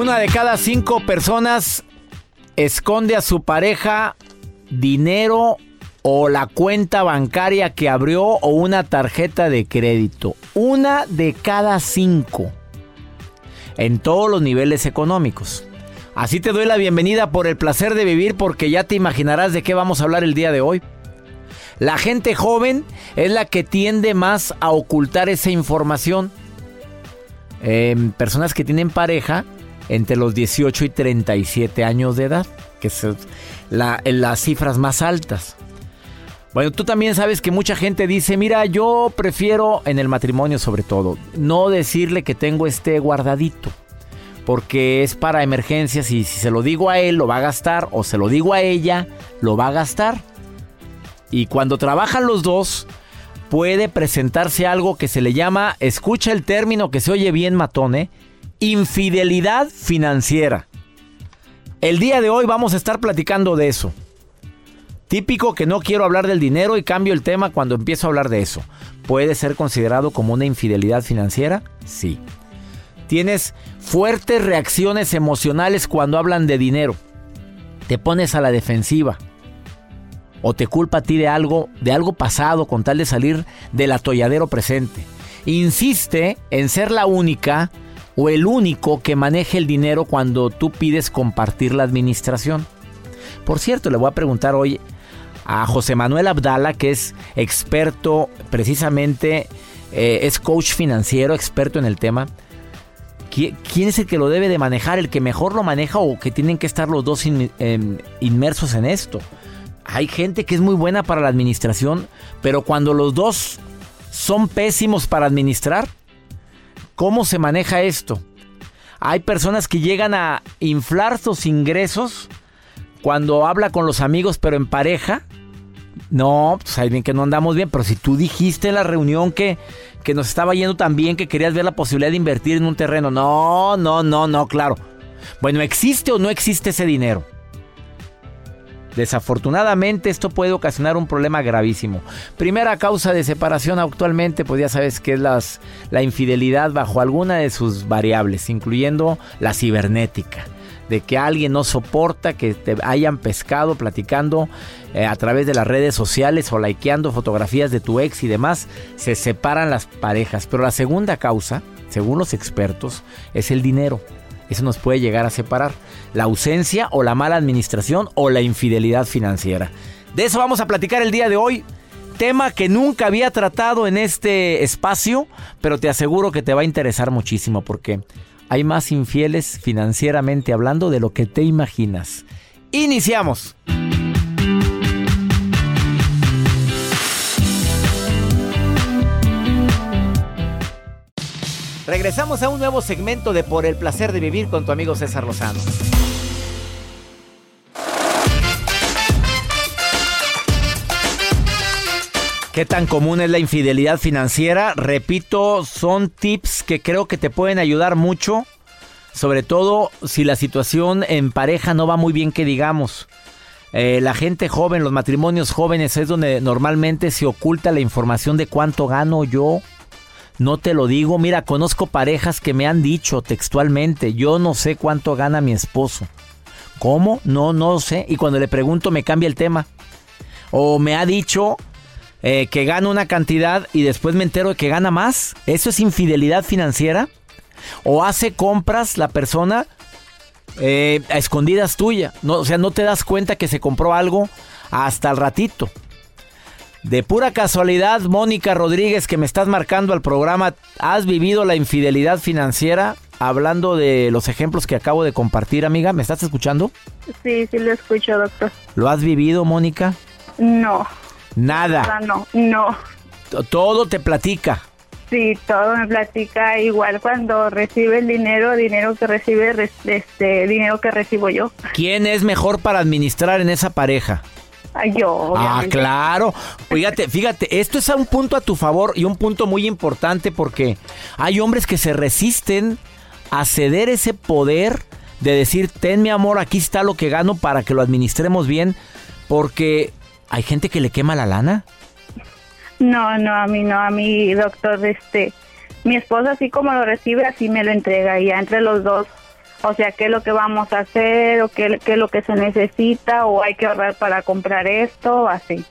Una de cada cinco personas esconde a su pareja dinero o la cuenta bancaria que abrió o una tarjeta de crédito. Una de cada cinco. En todos los niveles económicos. Así te doy la bienvenida por el placer de vivir porque ya te imaginarás de qué vamos a hablar el día de hoy. La gente joven es la que tiende más a ocultar esa información. Eh, personas que tienen pareja entre los 18 y 37 años de edad, que son las cifras más altas. Bueno, tú también sabes que mucha gente dice, mira, yo prefiero en el matrimonio sobre todo, no decirle que tengo este guardadito, porque es para emergencias y si se lo digo a él lo va a gastar o se lo digo a ella lo va a gastar. Y cuando trabajan los dos, puede presentarse algo que se le llama, escucha el término que se oye bien matón, ¿eh? Infidelidad financiera. El día de hoy vamos a estar platicando de eso. Típico que no quiero hablar del dinero y cambio el tema cuando empiezo a hablar de eso. ¿Puede ser considerado como una infidelidad financiera? Sí. Tienes fuertes reacciones emocionales cuando hablan de dinero. Te pones a la defensiva. O te culpa a ti de algo, de algo pasado con tal de salir del atolladero presente. Insiste en ser la única o el único que maneje el dinero cuando tú pides compartir la administración. Por cierto, le voy a preguntar hoy a José Manuel Abdala, que es experto precisamente, eh, es coach financiero, experto en el tema. ¿Quién es el que lo debe de manejar? ¿El que mejor lo maneja o que tienen que estar los dos em, inmersos en esto? Hay gente que es muy buena para la administración, pero cuando los dos son pésimos para administrar, ¿Cómo se maneja esto? Hay personas que llegan a inflar sus ingresos cuando habla con los amigos, pero en pareja. No, pues hay bien que no andamos bien, pero si tú dijiste en la reunión que, que nos estaba yendo tan bien que querías ver la posibilidad de invertir en un terreno. No, no, no, no, claro. Bueno, ¿existe o no existe ese dinero? Desafortunadamente esto puede ocasionar un problema gravísimo. Primera causa de separación actualmente, pues ya sabes que es la infidelidad bajo alguna de sus variables, incluyendo la cibernética. De que alguien no soporta que te hayan pescado platicando eh, a través de las redes sociales o likeando fotografías de tu ex y demás, se separan las parejas. Pero la segunda causa, según los expertos, es el dinero. Eso nos puede llegar a separar. La ausencia o la mala administración o la infidelidad financiera. De eso vamos a platicar el día de hoy. Tema que nunca había tratado en este espacio, pero te aseguro que te va a interesar muchísimo porque hay más infieles financieramente hablando de lo que te imaginas. Iniciamos. Regresamos a un nuevo segmento de Por el placer de vivir con tu amigo César Lozano. ¿Qué tan común es la infidelidad financiera? Repito, son tips que creo que te pueden ayudar mucho, sobre todo si la situación en pareja no va muy bien que digamos. Eh, la gente joven, los matrimonios jóvenes es donde normalmente se oculta la información de cuánto gano yo, no te lo digo, mira, conozco parejas que me han dicho textualmente, yo no sé cuánto gana mi esposo. ¿Cómo? No, no sé. Y cuando le pregunto me cambia el tema. O me ha dicho eh, que gana una cantidad y después me entero de que gana más. ¿Eso es infidelidad financiera? ¿O hace compras la persona eh, a escondidas tuya? No, o sea, no te das cuenta que se compró algo hasta el ratito. De pura casualidad, Mónica Rodríguez, que me estás marcando al programa, ¿has vivido la infidelidad financiera? Hablando de los ejemplos que acabo de compartir, amiga, ¿me estás escuchando? Sí, sí lo escucho, doctor. ¿Lo has vivido, Mónica? No. Nada. No, no. Todo te platica. Sí, todo me platica igual cuando recibe el dinero, dinero que recibe, este, dinero que recibo yo. ¿Quién es mejor para administrar en esa pareja? Yo. Ah, claro. Fíjate, fíjate, esto es un punto a tu favor y un punto muy importante porque hay hombres que se resisten a ceder ese poder de decir, ten mi amor, aquí está lo que gano para que lo administremos bien, porque hay gente que le quema la lana. No, no, a mí no, a mí, doctor, este, mi esposa así como lo recibe, así me lo entrega, y ya entre los dos o sea, qué es lo que vamos a hacer o qué, es lo que se necesita o hay que ahorrar para comprar esto, así.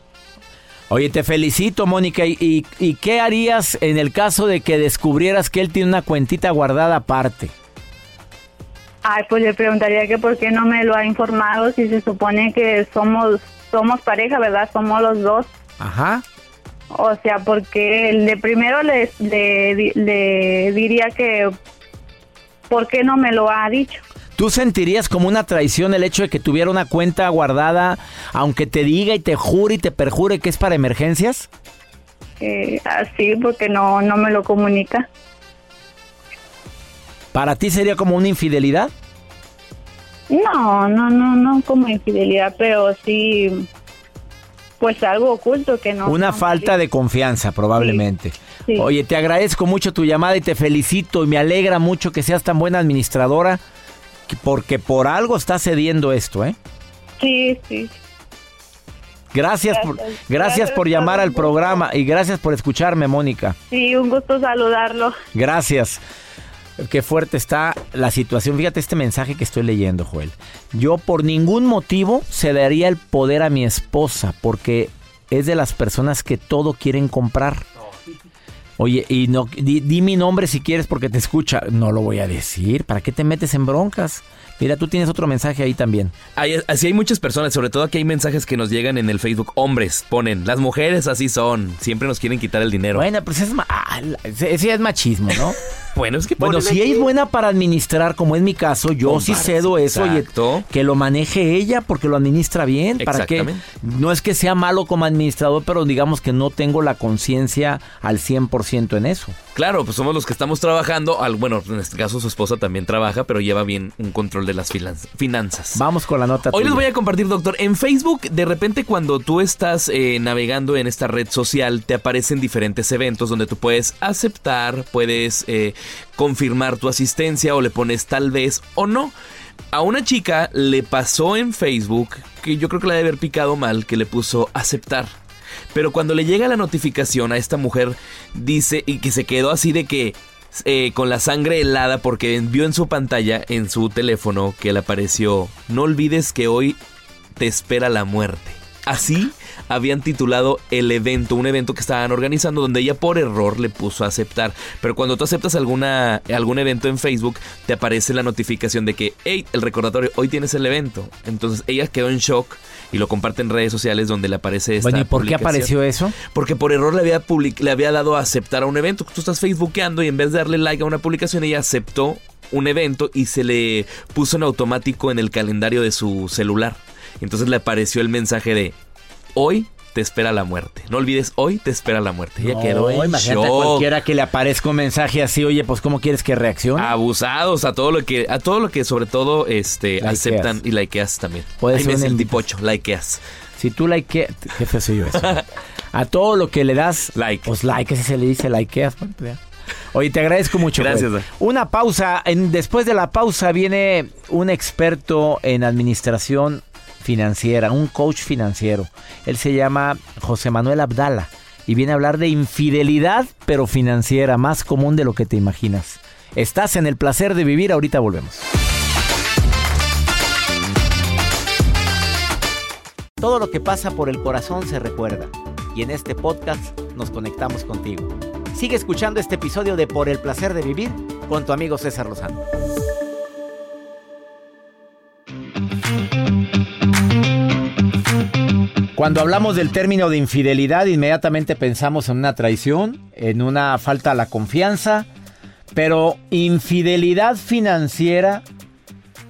Oye, te felicito, Mónica. ¿Y, ¿Y, qué harías en el caso de que descubrieras que él tiene una cuentita guardada aparte? Ay, pues le preguntaría que por qué no me lo ha informado si se supone que somos somos pareja, ¿verdad? Somos los dos. Ajá. O sea, porque de primero le, le, le diría que ¿por qué no me lo ha dicho? ¿Tú sentirías como una traición el hecho de que tuviera una cuenta guardada, aunque te diga y te jure y te perjure que es para emergencias? Eh, así, porque no, no me lo comunica. ¿Para ti sería como una infidelidad? No, no, no, no como infidelidad, pero sí, pues algo oculto que no. Una falta de confianza, probablemente. Oye, te agradezco mucho tu llamada y te felicito y me alegra mucho que seas tan buena administradora porque por algo está cediendo esto, ¿eh? Sí, sí. Gracias, por, gracias, por llamar al programa y gracias por escucharme, Mónica. Sí, un gusto saludarlo. Gracias. Qué fuerte está la situación. Fíjate este mensaje que estoy leyendo, Joel. Yo por ningún motivo cedería el poder a mi esposa porque es de las personas que todo quieren comprar. Oye, y no, di, mi nombre si quieres porque te escucha. No lo voy a decir. ¿Para qué te metes en broncas? Mira, tú tienes otro mensaje ahí también. así hay muchas personas, sobre todo aquí hay mensajes que nos llegan en el Facebook. Hombres ponen, las mujeres así son, siempre nos quieren quitar el dinero. Bueno, pues es, ese es machismo, ¿no? Bueno, es que Bueno, si es buena para administrar, como es mi caso, yo sí cedo eso y que lo maneje ella porque lo administra bien. ¿Para que No es que sea malo como administrador, pero digamos que no tengo la conciencia al 100% en eso. Claro, pues somos los que estamos trabajando. Al, bueno, en este caso su esposa también trabaja, pero lleva bien un control de las finanzas. Vamos con la nota. Hoy les voy a compartir, doctor. En Facebook, de repente cuando tú estás eh, navegando en esta red social, te aparecen diferentes eventos donde tú puedes aceptar, puedes eh, confirmar tu asistencia o le pones tal vez o no. A una chica le pasó en Facebook, que yo creo que la debe haber picado mal, que le puso aceptar. Pero cuando le llega la notificación a esta mujer, dice y que se quedó así de que eh, con la sangre helada porque vio en su pantalla, en su teléfono, que le apareció, no olvides que hoy te espera la muerte. Así habían titulado el evento, un evento que estaban organizando donde ella por error le puso a aceptar. Pero cuando tú aceptas alguna, algún evento en Facebook, te aparece la notificación de que, hey, el recordatorio, hoy tienes el evento. Entonces ella quedó en shock y lo comparte en redes sociales donde le aparece esta Bueno, ¿y por qué apareció eso? Porque por error le había, le había dado a aceptar a un evento. Tú estás facebookeando y en vez de darle like a una publicación, ella aceptó un evento y se le puso en automático en el calendario de su celular. Entonces le apareció el mensaje de hoy te espera la muerte. No olvides, hoy te espera la muerte. Ya quedó en imagínate a cualquiera que le aparezca un mensaje así, oye, pues ¿cómo quieres que reaccione? Abusados a todo lo que, a todo lo que sobre todo este aceptan y likeas también. Puede ser el tipocho, likeas. Si tú likeas, jefe soy yo eso. a todo lo que le das like, pues like, ese se le dice likeas. Pues, oye, te agradezco mucho. Gracias. Una pausa. En, después de la pausa viene un experto en administración financiera, un coach financiero. Él se llama José Manuel Abdala y viene a hablar de infidelidad, pero financiera, más común de lo que te imaginas. Estás en el placer de vivir, ahorita volvemos. Todo lo que pasa por el corazón se recuerda. y en este podcast nos conectamos contigo. Sigue escuchando este episodio de Por el placer de vivir con tu amigo César Lozano. Cuando hablamos del término de infidelidad, inmediatamente pensamos en una traición, en una falta a la confianza, pero infidelidad financiera,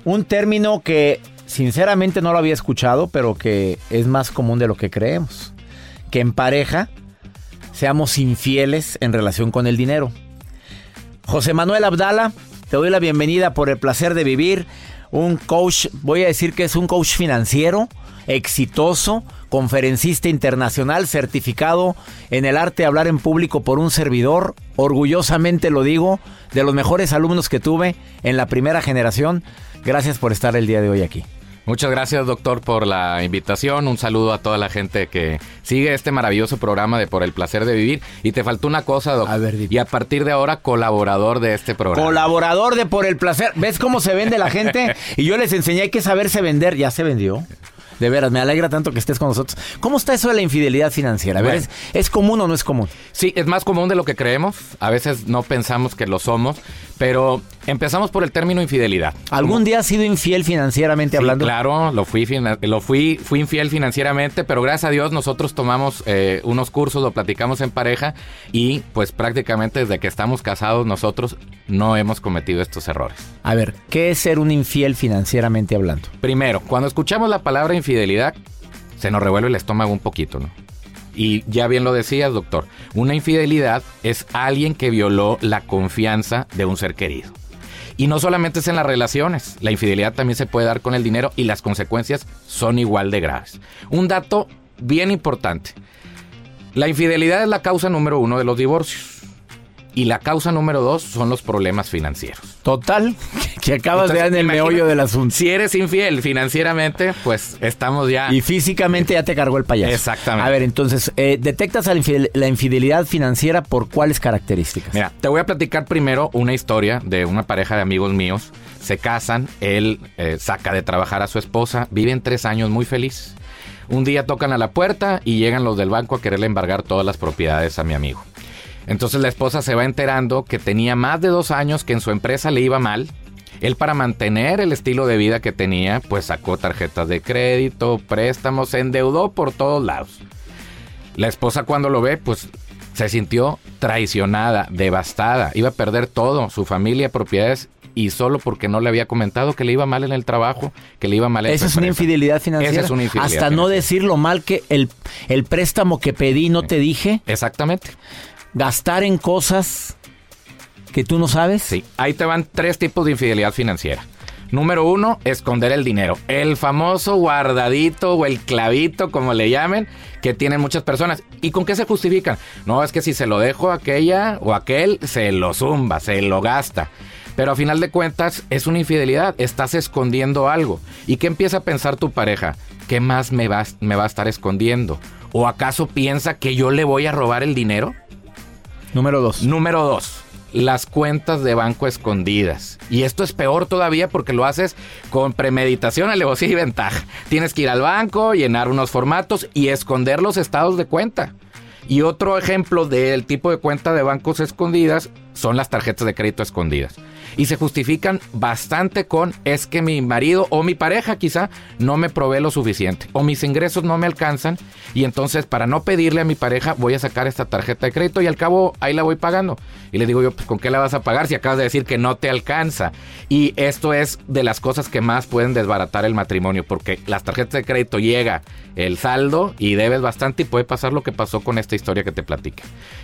un término que sinceramente no lo había escuchado, pero que es más común de lo que creemos. Que en pareja seamos infieles en relación con el dinero. José Manuel Abdala, te doy la bienvenida por el placer de vivir. Un coach, voy a decir que es un coach financiero, exitoso, conferencista internacional, certificado en el arte de hablar en público por un servidor, orgullosamente lo digo, de los mejores alumnos que tuve en la primera generación. Gracias por estar el día de hoy aquí. Muchas gracias, doctor, por la invitación. Un saludo a toda la gente que sigue este maravilloso programa de Por el placer de vivir. Y te faltó una cosa, doctor. A ver, y a partir de ahora, colaborador de este programa. Colaborador de Por el placer. ¿Ves cómo se vende la gente? y yo les enseñé hay que saberse vender. Ya se vendió. De veras, me alegra tanto que estés con nosotros. ¿Cómo está eso de la infidelidad financiera? A ver, Bueno. ¿es, es común o no es común? Sí, es más común de lo que creemos. A veces no pensamos que lo somos. Pero empezamos por el término infidelidad. ¿Algún día has sido infiel financieramente Sí, hablando? claro, lo fui, lo fui, fui infiel financieramente, pero gracias a Dios nosotros tomamos eh, unos cursos, lo platicamos en pareja y pues prácticamente desde que estamos casados nosotros no hemos cometido estos errores. A ver, ¿qué es ser un infiel financieramente hablando? Primero, cuando escuchamos la palabra infidelidad, se nos revuelve el estómago un poquito, ¿no? Y ya bien lo decías, doctor, una infidelidad es alguien que violó la confianza de un ser querido. Y no solamente es en las relaciones, la infidelidad también se puede dar con el dinero y las consecuencias son igual de graves. Un dato bien importante. La infidelidad es la causa número uno de los divorcios. Y la causa número dos son los problemas financieros. Total, que acabas de dar en el meollo del asunto. Si eres infiel financieramente, pues estamos ya... Y físicamente ya te cargó el payaso. Exactamente. A ver, entonces, eh, ¿detectas la, infidel- la infidelidad financiera por cuáles características? Mira, te voy a platicar primero una historia de una pareja de amigos míos. Se casan, él eh, saca de trabajar a su esposa, viven tres años muy feliz. Un día tocan a la puerta y llegan los del banco a quererle embargar todas las propiedades a mi amigo. Entonces la esposa se va enterando que tenía más de dos años que en su empresa le iba mal. Él para mantener el estilo de vida que tenía, pues sacó tarjetas de crédito, préstamos, se endeudó por todos lados. La esposa cuando lo ve, pues se sintió traicionada, devastada, iba a perder todo, su familia, propiedades, y solo porque no le había comentado que le iba mal en el trabajo, que le iba mal en Esa es una infidelidad financiera. Esa es una infidelidad Hasta no decir lo mal que el, el préstamo que pedí no te dije. Exactamente. Gastar en cosas que tú no sabes. Sí, ahí te van tres tipos de infidelidad financiera. Número uno, esconder el dinero. El famoso guardadito o el clavito, como le llamen, que tienen muchas personas. ¿Y con qué se justifican? No, es que si se lo dejo a aquella o aquel, se lo zumba, se lo gasta. Pero a final de cuentas es una infidelidad, estás escondiendo algo. ¿Y qué empieza a pensar tu pareja? ¿Qué más me va, me va a estar escondiendo? ¿O acaso piensa que yo le voy a robar el dinero? Número dos. Número dos, las cuentas de banco escondidas. Y esto es peor todavía porque lo haces con premeditación, alevosía y ventaja. Tienes que ir al banco, llenar unos formatos y esconder los estados de cuenta. Y otro ejemplo del tipo de cuenta de bancos escondidas son las tarjetas de crédito escondidas. Y se justifican bastante con es que mi marido o mi pareja quizá no me provee lo suficiente o mis ingresos no me alcanzan y entonces para no pedirle a mi pareja voy a sacar esta tarjeta de crédito y al cabo ahí la voy pagando. Y le digo yo, pues ¿con qué la vas a pagar si acabas de decir que no te alcanza? Y esto es de las cosas que más pueden desbaratar el matrimonio porque las tarjetas de crédito llega el saldo y debes bastante y puede pasar lo que pasó con esta historia que te platique.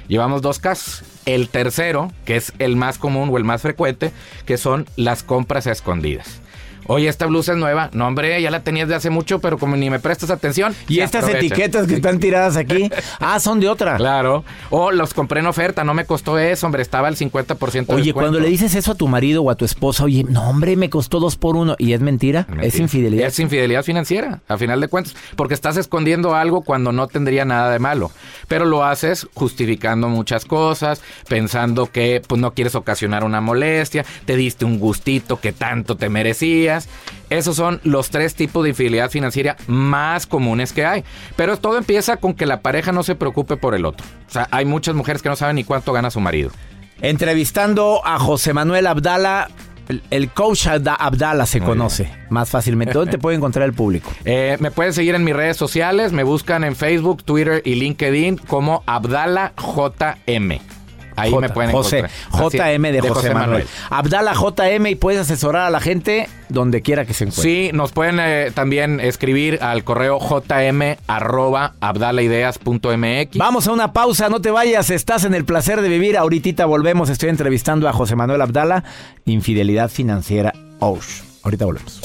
Llevamos dos casos. El tercero, que es el más común o el más frecuente, que son las compras escondidas. Oye, esta blusa es nueva. No, hombre, ya la tenías de hace mucho, pero como ni me prestas atención. Y estas etiquetas que están tiradas aquí, ah, son de otra. Claro. O los compré en oferta, no me costó eso, hombre, estaba al 50% de Oye, cuando le dices eso a tu marido o a tu esposa, oye, no, hombre, me costó dos por uno. ¿Y es mentira? Es Mentira. infidelidad. Es infidelidad financiera, a final de cuentas, porque estás escondiendo algo cuando no tendría nada de malo. Pero lo haces justificando muchas cosas, pensando que pues no quieres ocasionar una molestia, te diste un gustito que tanto te merecías Esos son los tres tipos de infidelidad financiera más comunes que hay. Pero todo empieza con que la pareja no se preocupe por el otro. O sea, hay muchas mujeres que no saben ni cuánto gana su marido. Entrevistando a José Manuel Abdala, el, el coach Abda- Abdala se Muy conoce más fácilmente. ¿Dónde te puede encontrar el público? Eh, me pueden seguir en mis redes sociales, me buscan en Facebook, Twitter y LinkedIn como Abdala JM. Ahí J- me pueden José, encontrar. Así- JM de, José, Manuel. Abdala JM y puedes asesorar a la gente donde quiera que se encuentre. Sí, nos pueden eh, también escribir al correo jm arroba abdalaideas.mx. Vamos a una pausa, no te vayas, estás en el placer de vivir. Ahorita volvemos, estoy entrevistando a José Manuel Abdala, infidelidad financiera Ouch. Ahorita volvemos.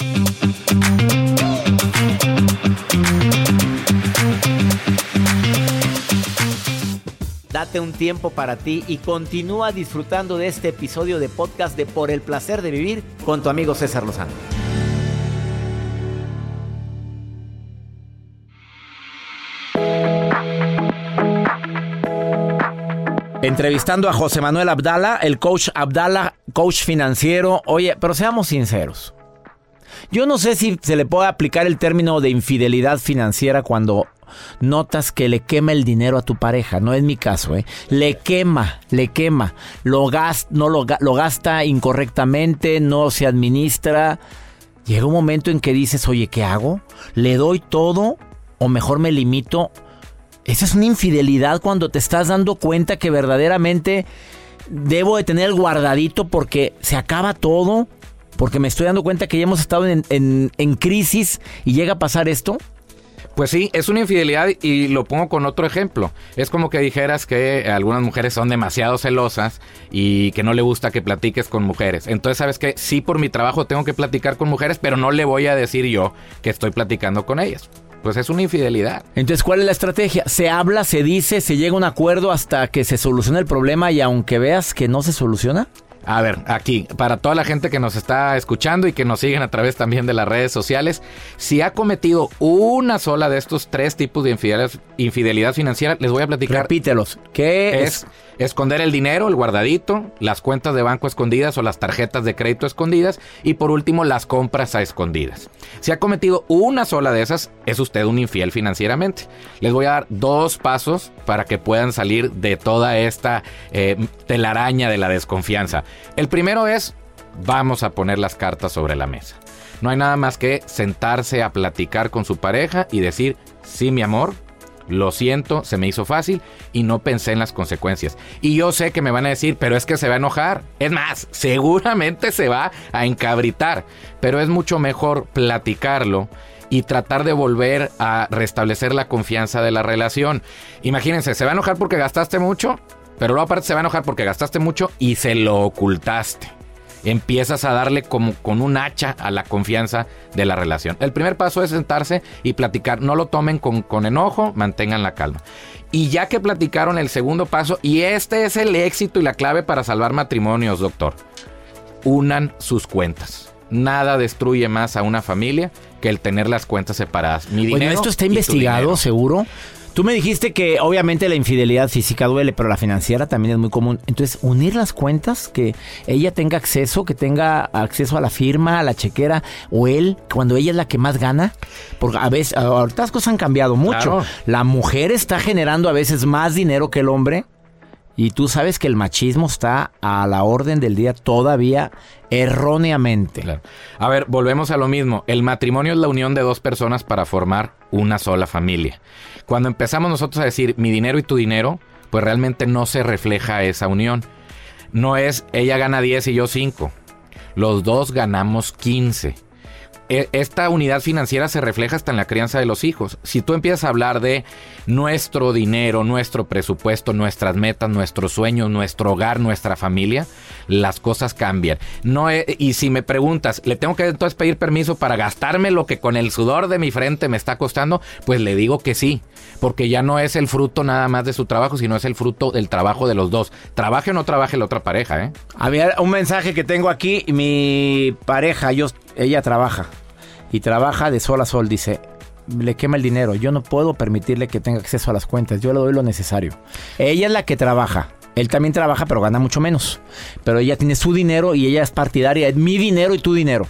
Date un tiempo para ti y continúa disfrutando de este episodio de podcast de Por el placer de vivir con tu amigo César Lozano. Entrevistando a José Manuel Abdala, el coach Abdala, coach financiero. Oye, pero seamos sinceros. Yo no sé si se le puede aplicar el término de infidelidad financiera cuando notas que le quema el dinero a tu pareja. No es mi caso, ¿eh? Le quema, le quema. Lo, gas- no lo, ga- lo gasta incorrectamente, no se administra. Llega un momento en que dices, oye, ¿qué hago? ¿Le doy todo o mejor me limito? Esa es una infidelidad cuando te estás dando cuenta que verdaderamente debo de tener el guardadito porque se acaba todo, porque me estoy dando cuenta que ya hemos estado en- en crisis y llega a pasar esto. Pues sí, es una infidelidad y lo pongo con otro ejemplo. Es como que dijeras que algunas mujeres son demasiado celosas y que no le gusta que platiques con mujeres. Entonces, ¿sabes qué? Sí, por mi trabajo tengo que platicar con mujeres, pero no le voy a decir yo que estoy platicando con ellas. Pues es una infidelidad. Entonces, ¿cuál es la estrategia? Se habla, se dice, se llega a un acuerdo hasta que se soluciona el problema y aunque veas que no se soluciona. A ver, aquí, para toda la gente que nos está escuchando y que nos siguen a través también de las redes sociales, si ha cometido una sola de estos tres tipos de infidelidad, infidelidad financiera, les voy a platicar. Repítelos. ¿Qué es esconder el dinero, el guardadito, las cuentas de banco escondidas o las tarjetas de crédito escondidas y por último las compras a escondidas. Si ha cometido una sola de esas, es usted un infiel financieramente. Les voy a dar dos pasos para que puedan salir de toda esta eh, telaraña de la desconfianza. El primero es, vamos a poner las cartas sobre la mesa. No hay nada más que sentarse a platicar con su pareja y decir, sí, mi amor, lo siento, se me hizo fácil y no pensé en las consecuencias. Y yo sé que me van a decir, pero es que se va a enojar. Es más, seguramente se va a encabritar. Pero es mucho mejor platicarlo y tratar de volver a restablecer la confianza de la relación. Imagínense, se va a enojar porque gastaste mucho, pero luego aparte se va a enojar porque gastaste mucho y se lo ocultaste empiezas a darle como con un hacha a la confianza de la relación. El primer paso es sentarse y platicar. No lo tomen con, con enojo, mantengan la calma. Y ya que platicaron el segundo paso, y este es el éxito y la clave para salvar matrimonios, doctor, unan sus cuentas. Nada destruye más a una familia que el tener las cuentas separadas. Mi dinero Bueno, esto está investigado, seguro. Tú me dijiste que obviamente la infidelidad física duele, pero la financiera también es muy común. Entonces, unir las cuentas, que ella tenga acceso, que tenga acceso a la firma, a la chequera, o él, cuando ella es la que más gana. Porque a veces, ahorita las cosas han cambiado mucho. Claro. La mujer está generando a veces más dinero que el hombre. Y tú sabes que el machismo está a la orden del día todavía erróneamente. A ver, volvemos a lo mismo. El matrimonio es la unión de dos personas para formar una sola familia. Cuando empezamos nosotros a decir mi dinero y tu dinero, pues realmente no se refleja esa unión. No es ella gana 10 y yo 5. Los dos ganamos 15. E- Esta unidad financiera se refleja hasta en la crianza de los hijos. Si tú empiezas a hablar de nuestro dinero, nuestro presupuesto, nuestras metas, nuestros sueños, nuestro hogar, nuestra familia, las cosas cambian. No e- y si me preguntas, ¿le tengo que entonces pedir permiso para gastarme lo que con el sudor de mi frente me está costando? Pues le digo que sí, porque ya no es el fruto nada más de su trabajo, sino es el fruto del trabajo de los dos. Trabaje o no trabaje la otra pareja, ¿eh? A un mensaje que tengo aquí. Mi pareja, yo, ella trabaja. Y trabaja de sol a sol. Dice, le quema el dinero. Yo no puedo permitirle que tenga acceso a las cuentas. Yo le doy lo necesario. Ella es la que trabaja. Él también trabaja, pero gana mucho menos. Pero ella tiene su dinero y ella es partidaria. Es mi dinero y tu dinero.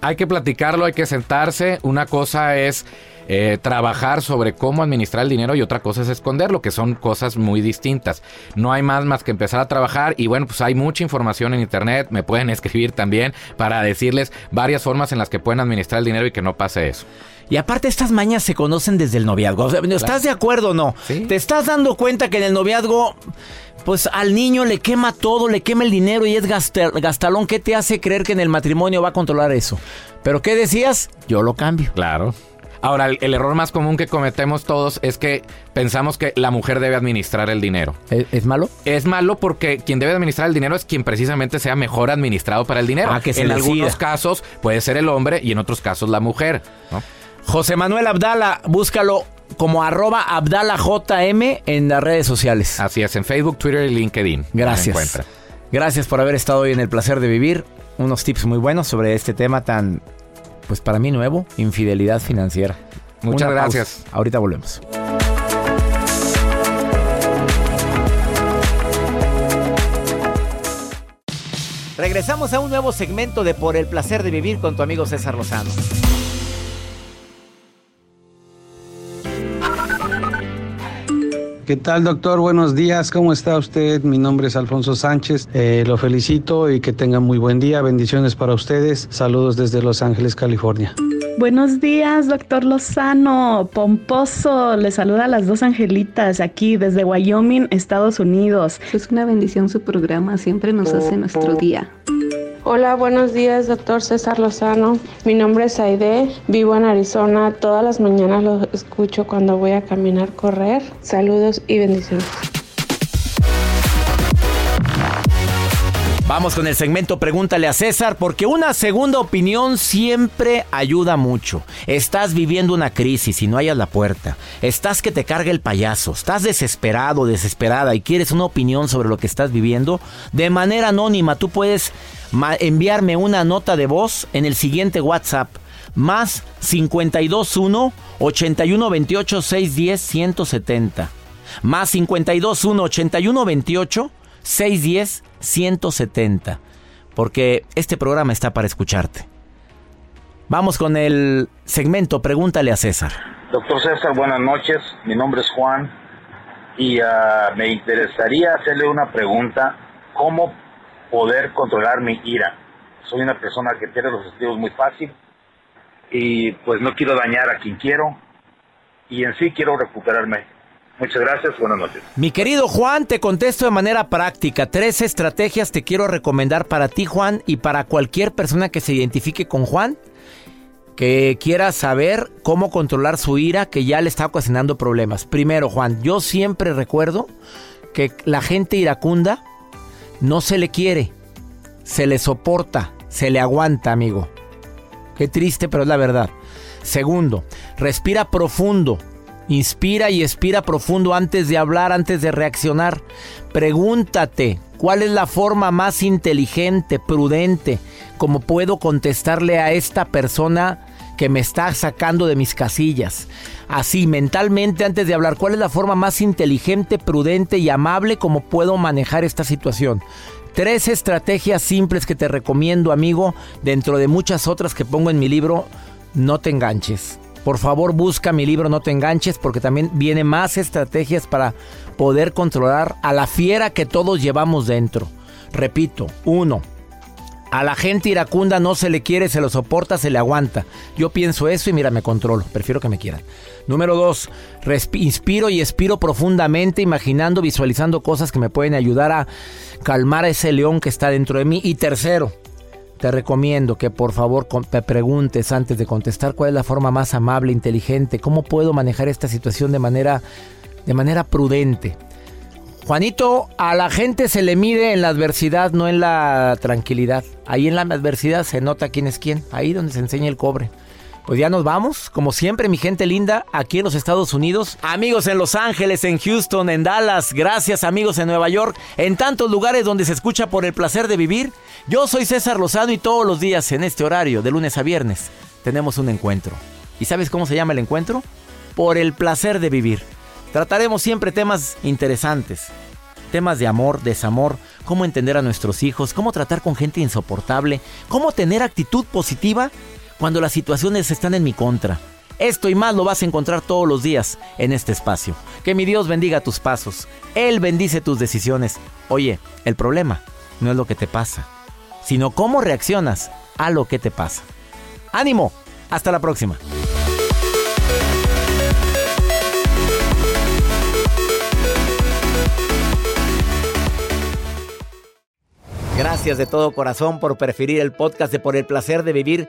Hay que platicarlo, hay que sentarse. Una cosa es eh, trabajar sobre cómo administrar el dinero y otra cosa es esconderlo, que son cosas muy distintas. No hay más más que empezar a trabajar y bueno, pues hay mucha información en internet, me pueden escribir también para decirles varias formas en las que pueden administrar el dinero y que no pase eso. Y aparte estas mañas se conocen desde el noviazgo. ¿Estás de acuerdo o no? ¿Te estás dando cuenta que en el noviazgo, pues al niño le quema todo, le quema el dinero y es gastalón? ¿Qué te hace creer que en el matrimonio va a controlar eso? ¿Pero qué decías? Yo lo cambio. Claro. Ahora, el, error más común que cometemos todos es que pensamos que la mujer debe administrar el dinero. ¿Es, malo? Es malo porque quien debe administrar el dinero es quien precisamente sea mejor administrado para el dinero. Ah, que en algunos casos puede ser el hombre y en otros casos la mujer. José Manuel Abdala, búscalo como arroba AbdalaJM en las redes sociales. Así es, en Facebook, Twitter y LinkedIn. Gracias. Gracias por haber estado hoy en el placer de vivir. Unos tips muy buenos sobre este tema tan pues para mí nuevo, infidelidad financiera. Muchas gracias. Ahorita volvemos. Regresamos a un nuevo segmento de Por el placer de vivir con tu amigo César Lozano. ¿Qué tal, doctor? Buenos días. ¿Cómo está usted? Mi nombre es Alfonso Sánchez. Eh, lo felicito y que tenga muy buen día. Bendiciones para ustedes. Saludos desde Los Ángeles, California. Buenos días, doctor Lozano. Pomposo. Le saluda a las dos angelitas aquí desde Wyoming, Estados Unidos. Es una bendición su programa. Siempre nos hace nuestro día. Hola, buenos días, doctor César Lozano. Mi nombre es Aide, vivo en Arizona. Todas las mañanas lo escucho cuando voy a caminar, correr. Saludos y bendiciones. Vamos con el segmento Pregúntale a César, porque una segunda opinión siempre ayuda mucho. Estás viviendo una crisis y no hayas la puerta. Estás que te carga el payaso. Estás desesperado, desesperada y quieres una opinión sobre lo que estás viviendo. De manera anónima, tú puedes enviarme una nota de voz en el siguiente WhatsApp. Más 521 8128 610 170. Más 521 8128 610 170. Porque este programa está para escucharte. Vamos con el segmento Pregúntale a César. Doctor César, buenas noches. Mi nombre es Juan y ah, me interesaría hacerle una pregunta. ¿Cómo poder controlar mi ira? Soy una persona que tiene los estilos muy fácil y pues no quiero dañar a quien quiero y en sí quiero recuperarme Muchas gracias, buenas noches. Mi querido Juan, te contesto de manera práctica. Tres estrategias te quiero recomendar para ti, Juan, y para cualquier persona que se identifique con Juan, que quiera saber cómo controlar su ira, que ya le está ocasionando problemas. Primero, Juan, yo siempre recuerdo que la gente iracunda no se le quiere, se le soporta, se le aguanta, amigo. Qué triste, pero es la verdad. Segundo, respira profundo. Inspira y expira profundo antes de hablar, antes de reaccionar. Pregúntate, ¿cuál es la forma más inteligente, prudente, como puedo contestarle a esta persona que me está sacando de mis casillas? Así, mentalmente, antes de hablar, ¿cuál es la forma más inteligente, prudente y amable como puedo manejar esta situación? Tres estrategias simples que te recomiendo, amigo, dentro de muchas otras que pongo en mi libro, no te enganches. Por favor, busca mi libro No te enganches porque también viene más estrategias para poder controlar a la fiera que todos llevamos dentro. Repito, uno, a la gente iracunda no se le quiere, se lo soporta, se le aguanta. Yo pienso eso y mira, me controlo. Prefiero que me quieran. Número dos, inspiro y expiro profundamente, imaginando, visualizando cosas que me pueden ayudar a calmar a ese león que está dentro de mí. Y tercero, te recomiendo que por favor te preguntes antes de contestar cuál es la forma más amable, inteligente, cómo puedo manejar esta situación de manera, de manera prudente. Juanito, a la gente se le mide en la adversidad, no en la tranquilidad. Ahí en la adversidad se nota quién es quién, ahí donde se enseña el cobre. Pues ya nos vamos, como siempre mi gente linda, aquí en los Estados Unidos, amigos en Los Ángeles, en Houston, en Dallas, gracias amigos en Nueva York, en tantos lugares donde se escucha por el placer de vivir. Yo soy César Lozano y todos los días en este horario, de lunes a viernes, tenemos un encuentro. ¿Y sabes cómo se llama el encuentro? Por el placer de vivir. Trataremos siempre temas interesantes, temas de amor, desamor, cómo entender a nuestros hijos, cómo tratar con gente insoportable, cómo tener actitud positiva cuando las situaciones están en mi contra. Esto y más lo vas a encontrar todos los días en este espacio. Que mi Dios bendiga tus pasos. Él bendice tus decisiones. Oye, el problema no es lo que te pasa, sino cómo reaccionas a lo que te pasa. ánimo, hasta la próxima. Gracias de todo corazón por preferir el podcast de Por el placer de vivir